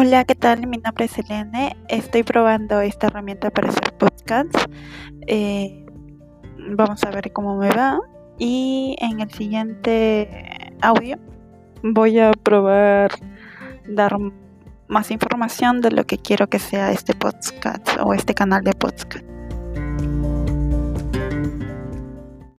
Hola, ¿qué tal? Mi nombre es Elene. Estoy probando esta herramienta para hacer podcasts. Eh, vamos a ver cómo me va. Y en el siguiente audio voy a probar dar más información de lo que quiero que sea este podcast o este canal de podcast.